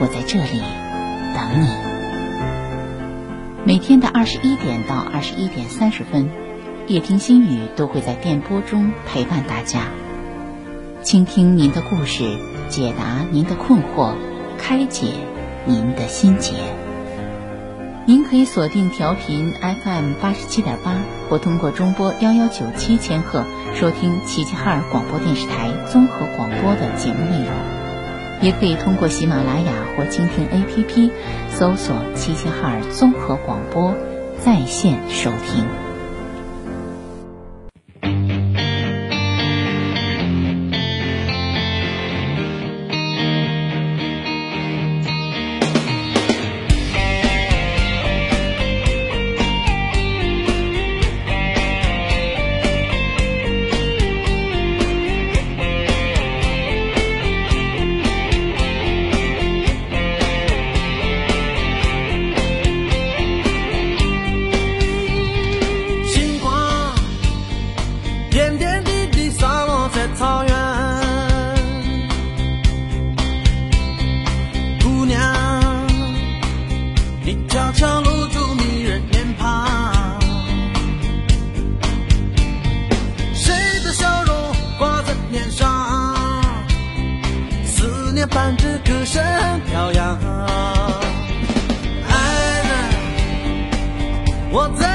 我在这里等你。每天的二十一点到二十一点三十分，夜听心语都会在电波中陪伴大家，倾听您的故事，解答您的困惑，开解。您的心结，您可以锁定调频 FM 八十七点八，或通过中波幺幺九七千赫收听齐齐哈尔广播电视台综合广播的节目内容，也可以通过喜马拉雅或蜻蜓 APP 搜索齐齐哈尔综合广播在线收听。悄悄露出迷人脸庞。谁的笑容挂在脸上？思念伴着歌声飘扬。爱人我在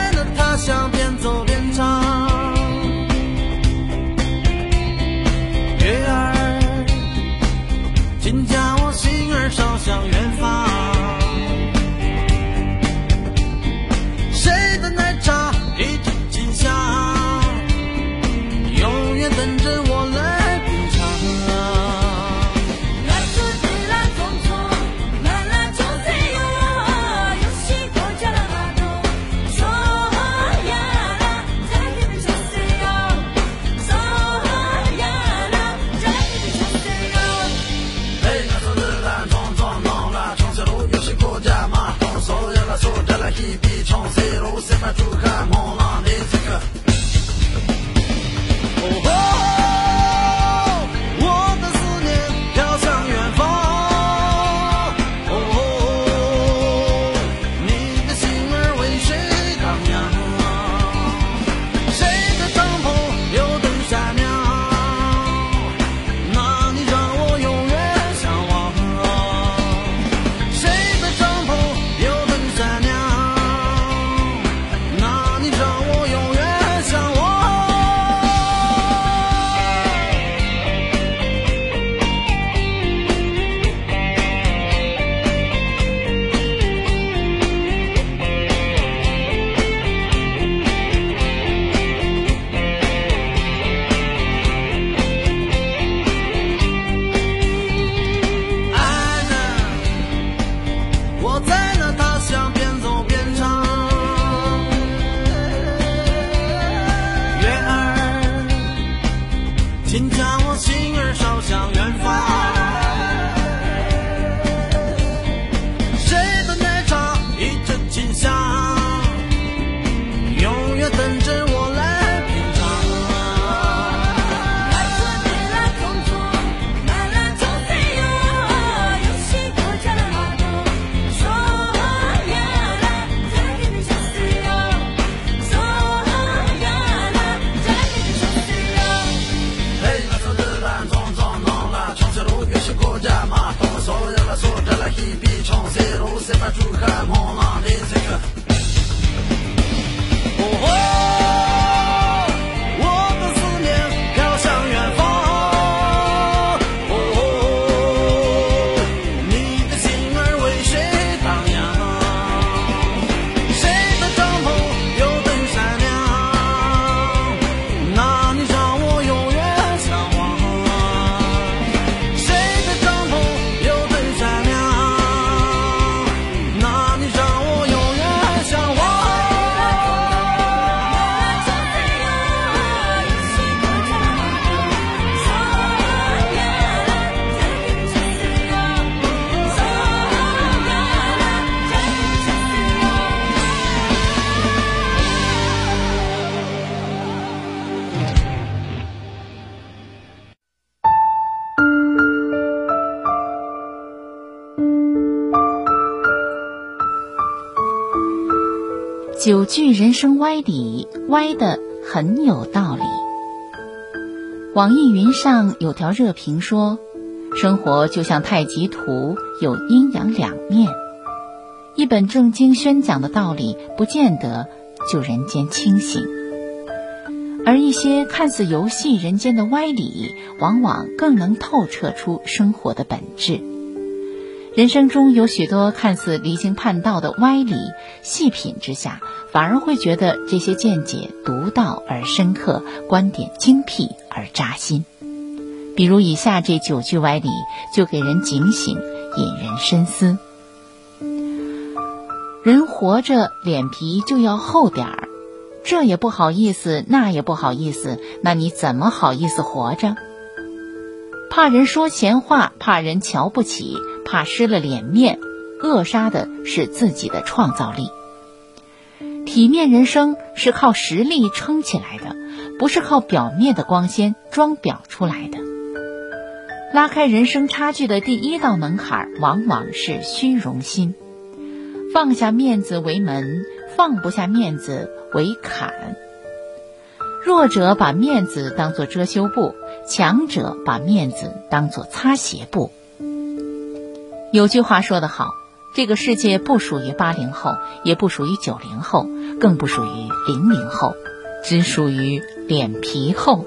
kibichon zero, sema tu kama mwana zika 九句人生歪理，歪的很有道理。网易云上有条热评说：“生活就像太极图，有阴阳两面。一本正经宣讲的道理，不见得就人间清醒；而一些看似游戏人间的歪理，往往更能透彻出生活的本质。”人生中有许多看似离经叛道的歪理，细品之下，反而会觉得这些见解独到而深刻，观点精辟而扎心。比如以下这九句歪理，就给人警醒，引人深思。人活着脸皮就要厚点儿，这也不好意思，那也不好意思，那你怎么好意思活着？怕人说闲话，怕人瞧不起。怕失了脸面，扼杀的是自己的创造力。体面人生是靠实力撑起来的，不是靠表面的光鲜装裱出来的。拉开人生差距的第一道门槛，往往是虚荣心。放下面子为门，放不下面子为坎。弱者把面子当作遮羞布，强者把面子当作擦鞋布。有句话说得好，这个世界不属于八零后，也不属于九零后，更不属于零零后，只属于脸皮厚。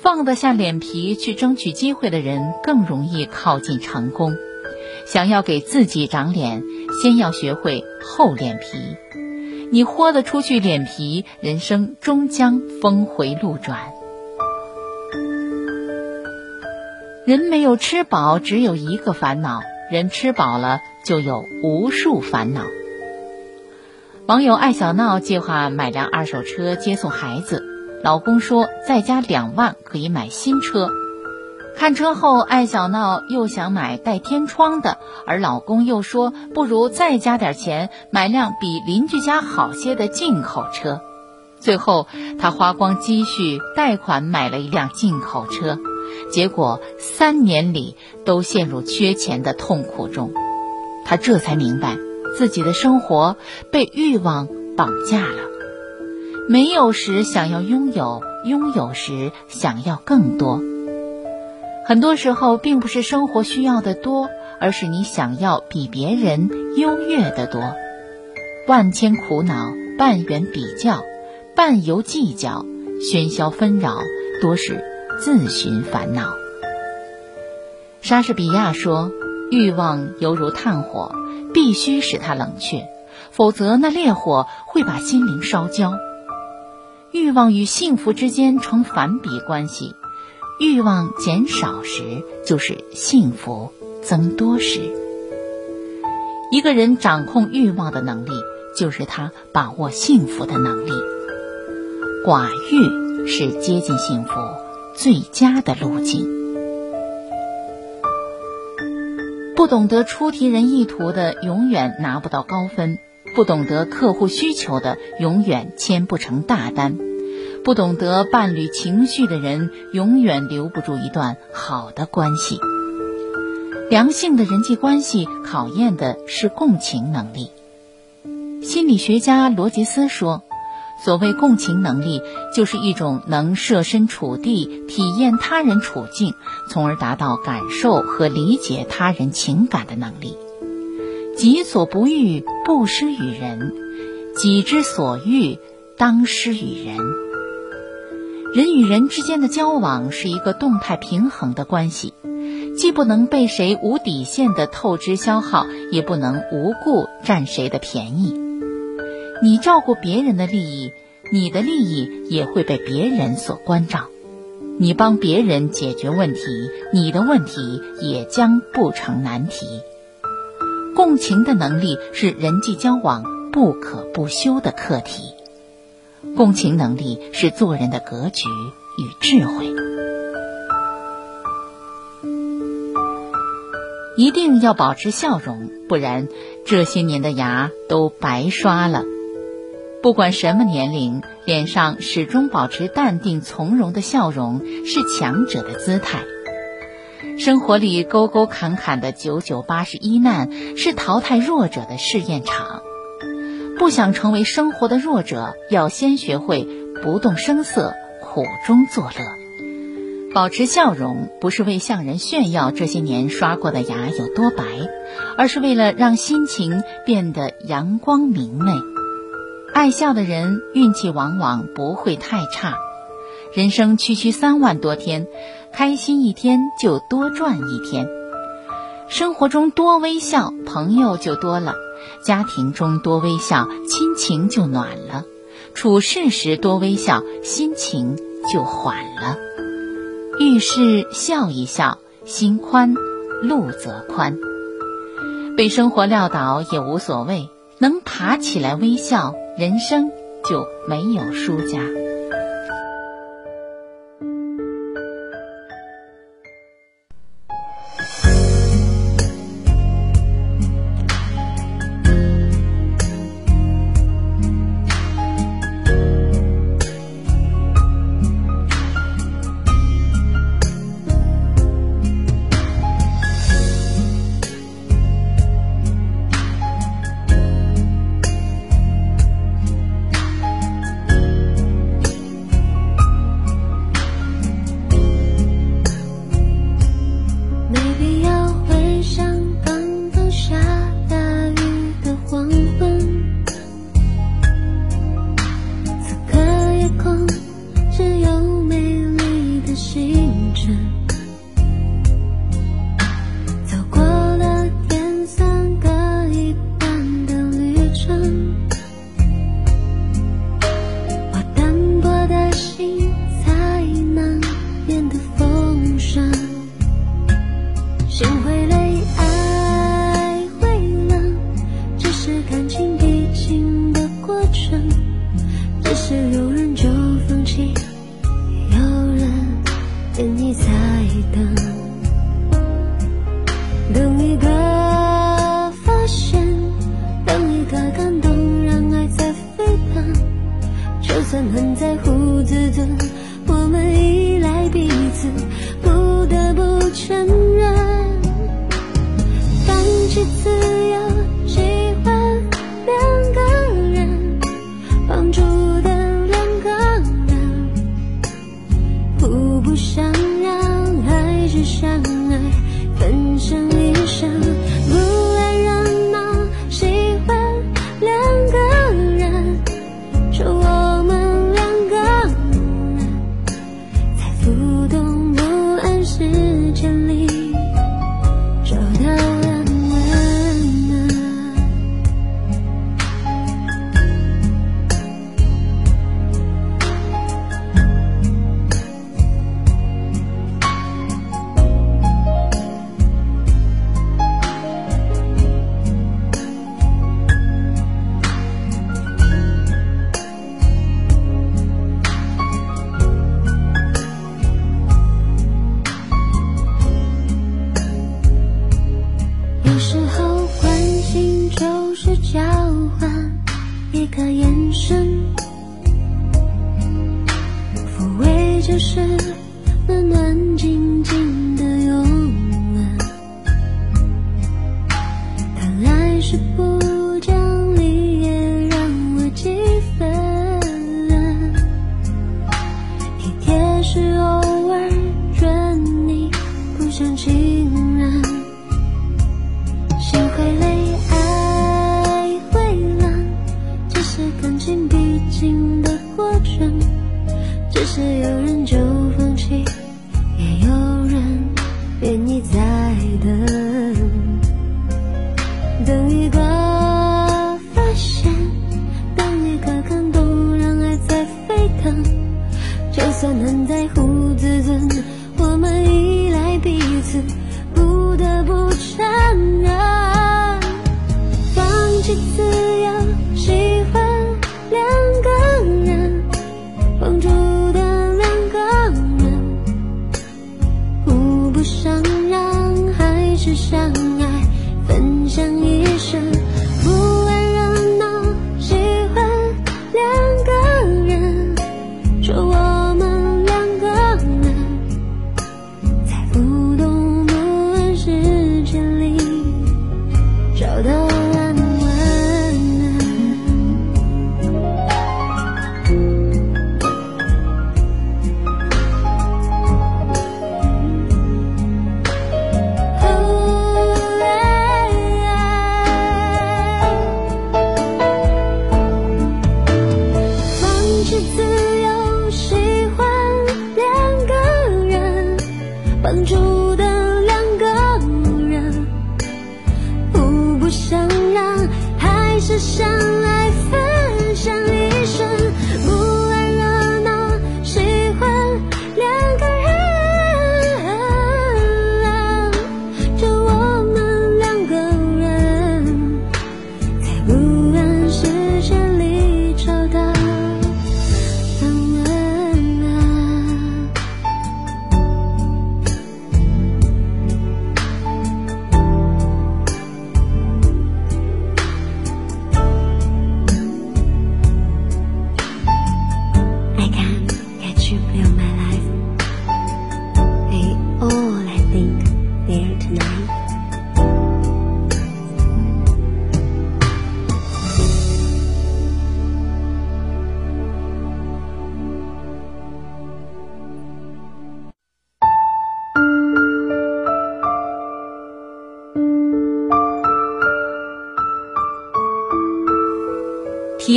放得下脸皮去争取机会的人，更容易靠近成功。想要给自己长脸，先要学会厚脸皮。你豁得出去脸皮，人生终将峰回路转。人没有吃饱，只有一个烦恼；人吃饱了，就有无数烦恼。网友爱小闹计划买辆二手车接送孩子，老公说再加两万可以买新车。看车后，爱小闹又想买带天窗的，而老公又说不如再加点钱买辆比邻居家好些的进口车。最后，他花光积蓄贷款买了一辆进口车。结果三年里都陷入缺钱的痛苦中，他这才明白自己的生活被欲望绑架了。没有时想要拥有，拥有时想要更多。很多时候，并不是生活需要的多，而是你想要比别人优越的多。万千苦恼，半缘比较，半由计较，喧嚣纷扰，多是。自寻烦恼。莎士比亚说：“欲望犹如炭火，必须使它冷却，否则那烈火会把心灵烧焦。”欲望与幸福之间成反比关系，欲望减少时，就是幸福增多时。一个人掌控欲望的能力，就是他把握幸福的能力。寡欲是接近幸福。最佳的路径。不懂得出题人意图的，永远拿不到高分；不懂得客户需求的，永远签不成大单；不懂得伴侣情绪的人，永远留不住一段好的关系。良性的人际关系考验的是共情能力。心理学家罗杰斯说：“所谓共情能力，就是一种能设身处地体验他人处境，从而达到感受和理解他人情感的能力。己所不欲，不施于人；己之所欲，当施于人。人与人之间的交往是一个动态平衡的关系，既不能被谁无底线的透支消耗，也不能无故占谁的便宜。你照顾别人的利益，你的利益也会被别人所关照；你帮别人解决问题，你的问题也将不成难题。共情的能力是人际交往不可不修的课题，共情能力是做人的格局与智慧。一定要保持笑容，不然这些年的牙都白刷了。不管什么年龄，脸上始终保持淡定从容的笑容是强者的姿态。生活里沟沟坎坎的九九八十一难，是淘汰弱者的试验场。不想成为生活的弱者，要先学会不动声色，苦中作乐。保持笑容，不是为向人炫耀这些年刷过的牙有多白，而是为了让心情变得阳光明媚。爱笑的人运气往往不会太差。人生区区三万多天，开心一天就多赚一天。生活中多微笑，朋友就多了；家庭中多微笑，亲情就暖了；处事时多微笑，心情就缓了。遇事笑一笑，心宽，路则宽。被生活撂倒也无所谓，能爬起来微笑。人生就没有输家。是换一个眼神，抚慰就是暖暖静静。疼，就算能在乎自尊，我们依赖彼此。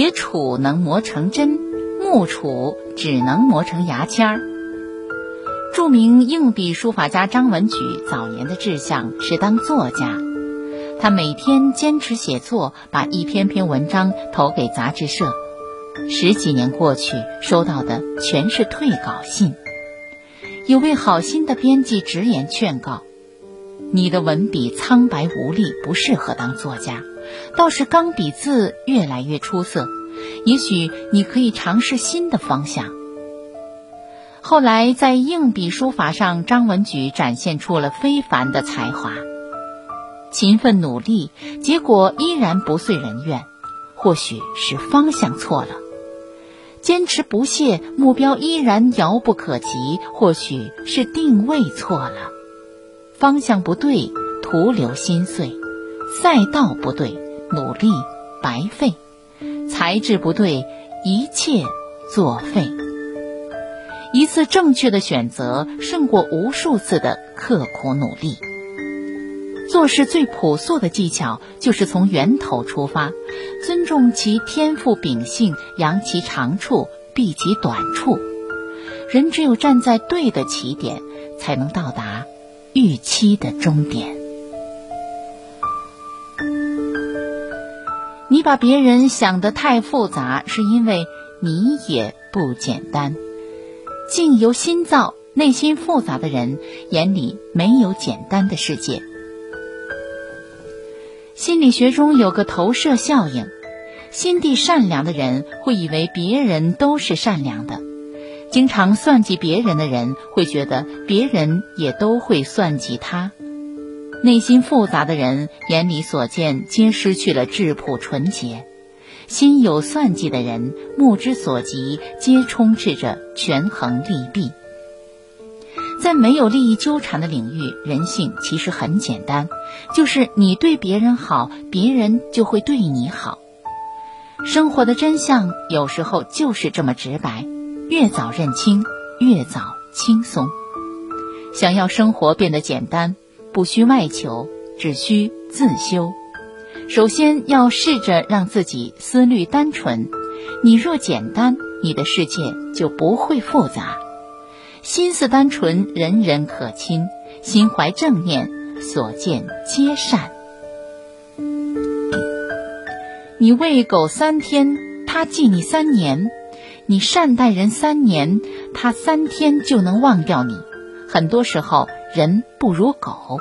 铁杵能磨成针，木杵只能磨成牙签儿。著名硬笔书法家张文举早年的志向是当作家，他每天坚持写作，把一篇篇文章投给杂志社。十几年过去，收到的全是退稿信。有位好心的编辑直言劝告：“你的文笔苍白无力，不适合当作家。”倒是钢笔字越来越出色，也许你可以尝试新的方向。后来在硬笔书法上，张文举展现出了非凡的才华。勤奋努力，结果依然不遂人愿，或许是方向错了；坚持不懈，目标依然遥不可及，或许是定位错了。方向不对，徒留心碎；赛道不对。努力白费，才智不对，一切作废。一次正确的选择胜过无数次的刻苦努力。做事最朴素的技巧就是从源头出发，尊重其天赋秉性，扬其长处，避其短处。人只有站在对的起点，才能到达预期的终点。你把别人想得太复杂，是因为你也不简单。境由心造，内心复杂的人眼里没有简单的世界。心理学中有个投射效应，心地善良的人会以为别人都是善良的，经常算计别人的人会觉得别人也都会算计他。内心复杂的人眼里所见皆失去了质朴纯洁，心有算计的人目之所及皆充斥着权衡利弊。在没有利益纠缠的领域，人性其实很简单，就是你对别人好，别人就会对你好。生活的真相有时候就是这么直白，越早认清，越早轻松。想要生活变得简单。不需外求，只需自修。首先要试着让自己思虑单纯。你若简单，你的世界就不会复杂。心思单纯，人人可亲。心怀正念，所见皆善。你喂狗三天，它记你三年；你善待人三年，它三天就能忘掉你。很多时候，人不如狗。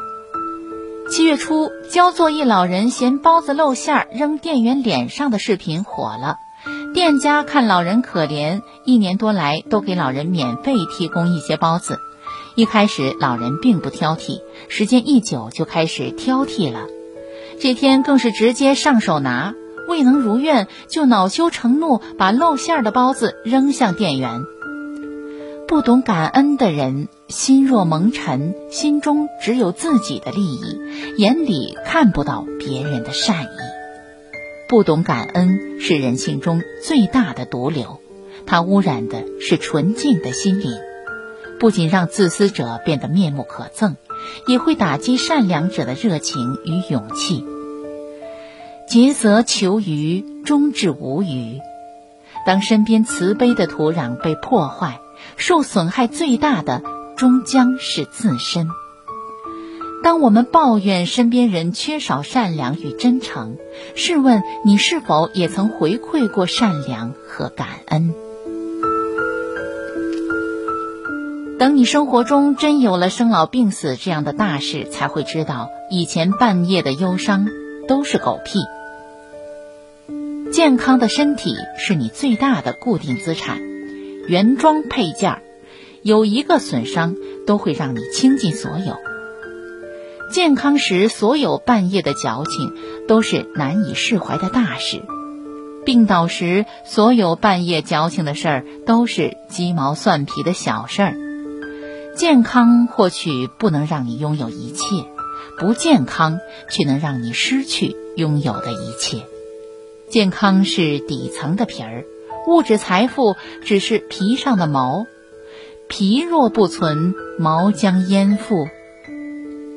七月初，焦作一老人嫌包子露馅儿扔店员脸上的视频火了。店家看老人可怜，一年多来都给老人免费提供一些包子。一开始老人并不挑剔，时间一久就开始挑剔了。这天更是直接上手拿，未能如愿就恼羞成怒，把露馅儿的包子扔向店员。不懂感恩的人，心若蒙尘，心中只有自己的利益，眼里看不到别人的善意。不懂感恩是人性中最大的毒瘤，它污染的是纯净的心灵，不仅让自私者变得面目可憎，也会打击善良者的热情与勇气。竭泽求鱼，终至无鱼。当身边慈悲的土壤被破坏，受损害最大的终将是自身。当我们抱怨身边人缺少善良与真诚，试问你是否也曾回馈过善良和感恩？等你生活中真有了生老病死这样的大事，才会知道以前半夜的忧伤都是狗屁。健康的身体是你最大的固定资产，原装配件儿有一个损伤都会让你倾尽所有。健康时所有半夜的矫情都是难以释怀的大事，病倒时所有半夜矫情的事儿都是鸡毛蒜皮的小事儿。健康或许不能让你拥有一切，不健康却能让你失去拥有的一切。健康是底层的皮儿，物质财富只是皮上的毛。皮若不存，毛将焉附？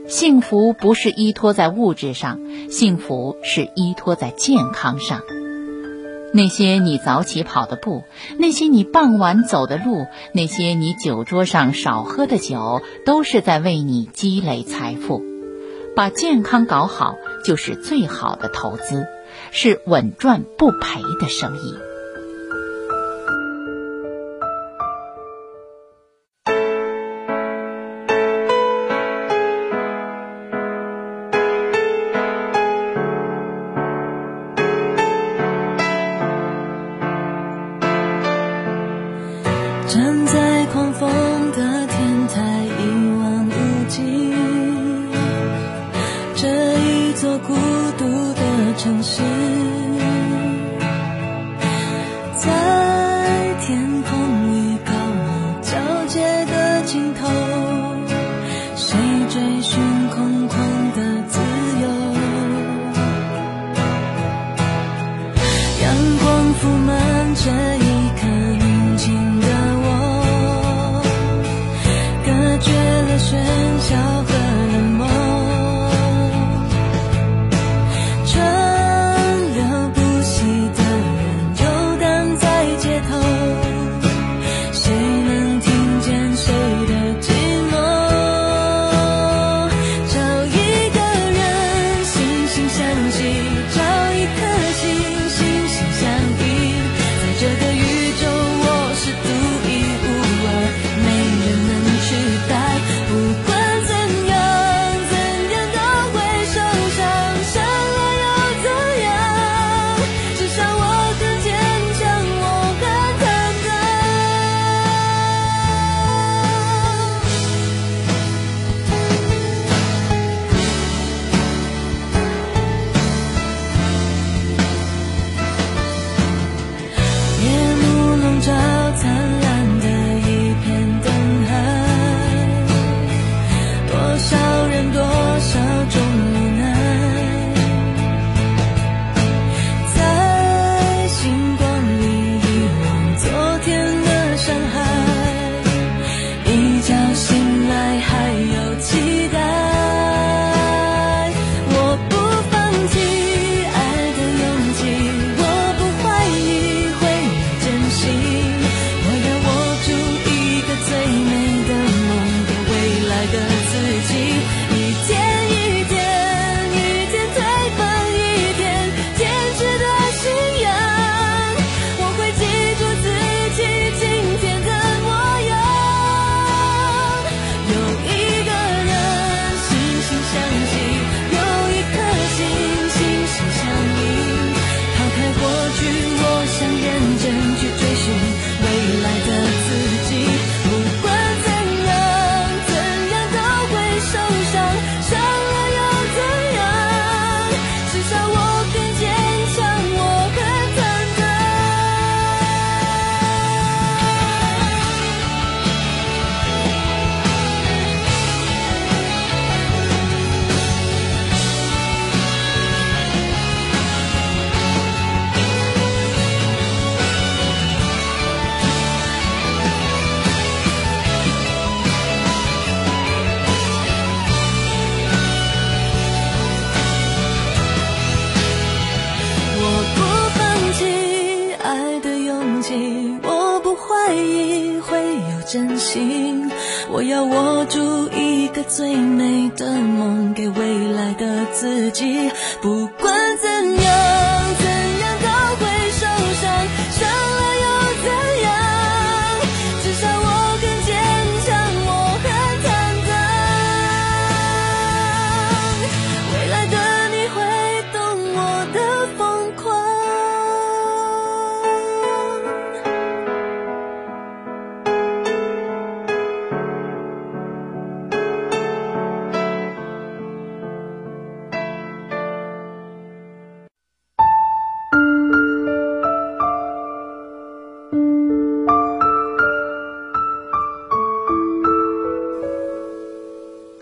幸福不是依托在物质上，幸福是依托在健康上。那些你早起跑的步，那些你傍晚走的路，那些你酒桌上少喝的酒，都是在为你积累财富。把健康搞好，就是最好的投资。是稳赚不赔的生意。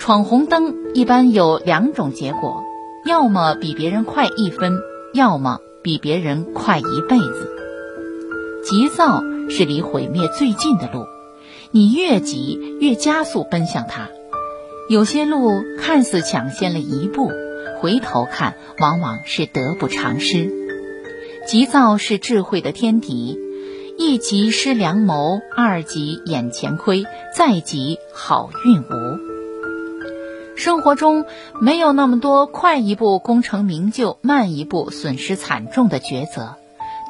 闯红灯一般有两种结果，要么比别人快一分，要么比别人快一辈子。急躁是离毁灭最近的路，你越急越加速奔向它。有些路看似抢先了一步，回头看往往是得不偿失。急躁是智慧的天敌，一急失良谋，二急眼前亏，再急好运无。生活中没有那么多快一步功成名就，慢一步损失惨重的抉择，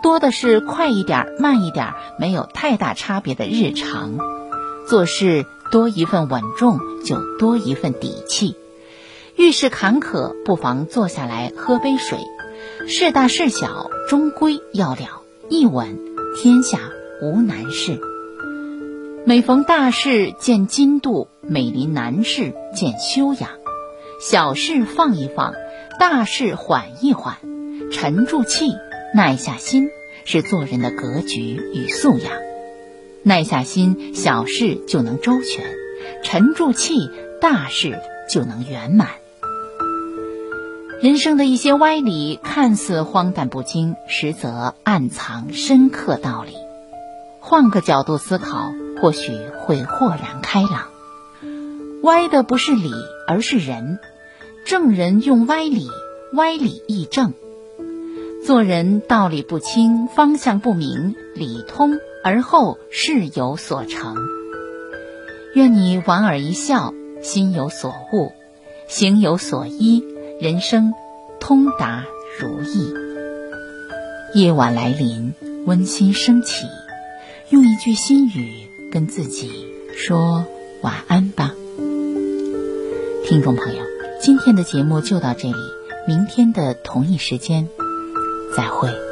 多的是快一点、慢一点没有太大差别的日常。做事多一份稳重，就多一份底气。遇事坎坷，不妨坐下来喝杯水。事大事小，终归要了，一稳，天下无难事。每逢大事见精度，每临难事见修养。小事放一放，大事缓一缓，沉住气，耐下心，是做人的格局与素养。耐下心，小事就能周全；沉住气，大事就能圆满。人生的一些歪理看似荒诞不经，实则暗藏深刻道理。换个角度思考。或许会豁然开朗。歪的不是理，而是人。正人用歪理，歪理亦正。做人道理不清，方向不明，理通而后事有所成。愿你莞尔一笑，心有所悟，行有所依，人生通达如意。夜晚来临，温馨升起，用一句心语。跟自己说晚安吧，听众朋友，今天的节目就到这里，明天的同一时间再会。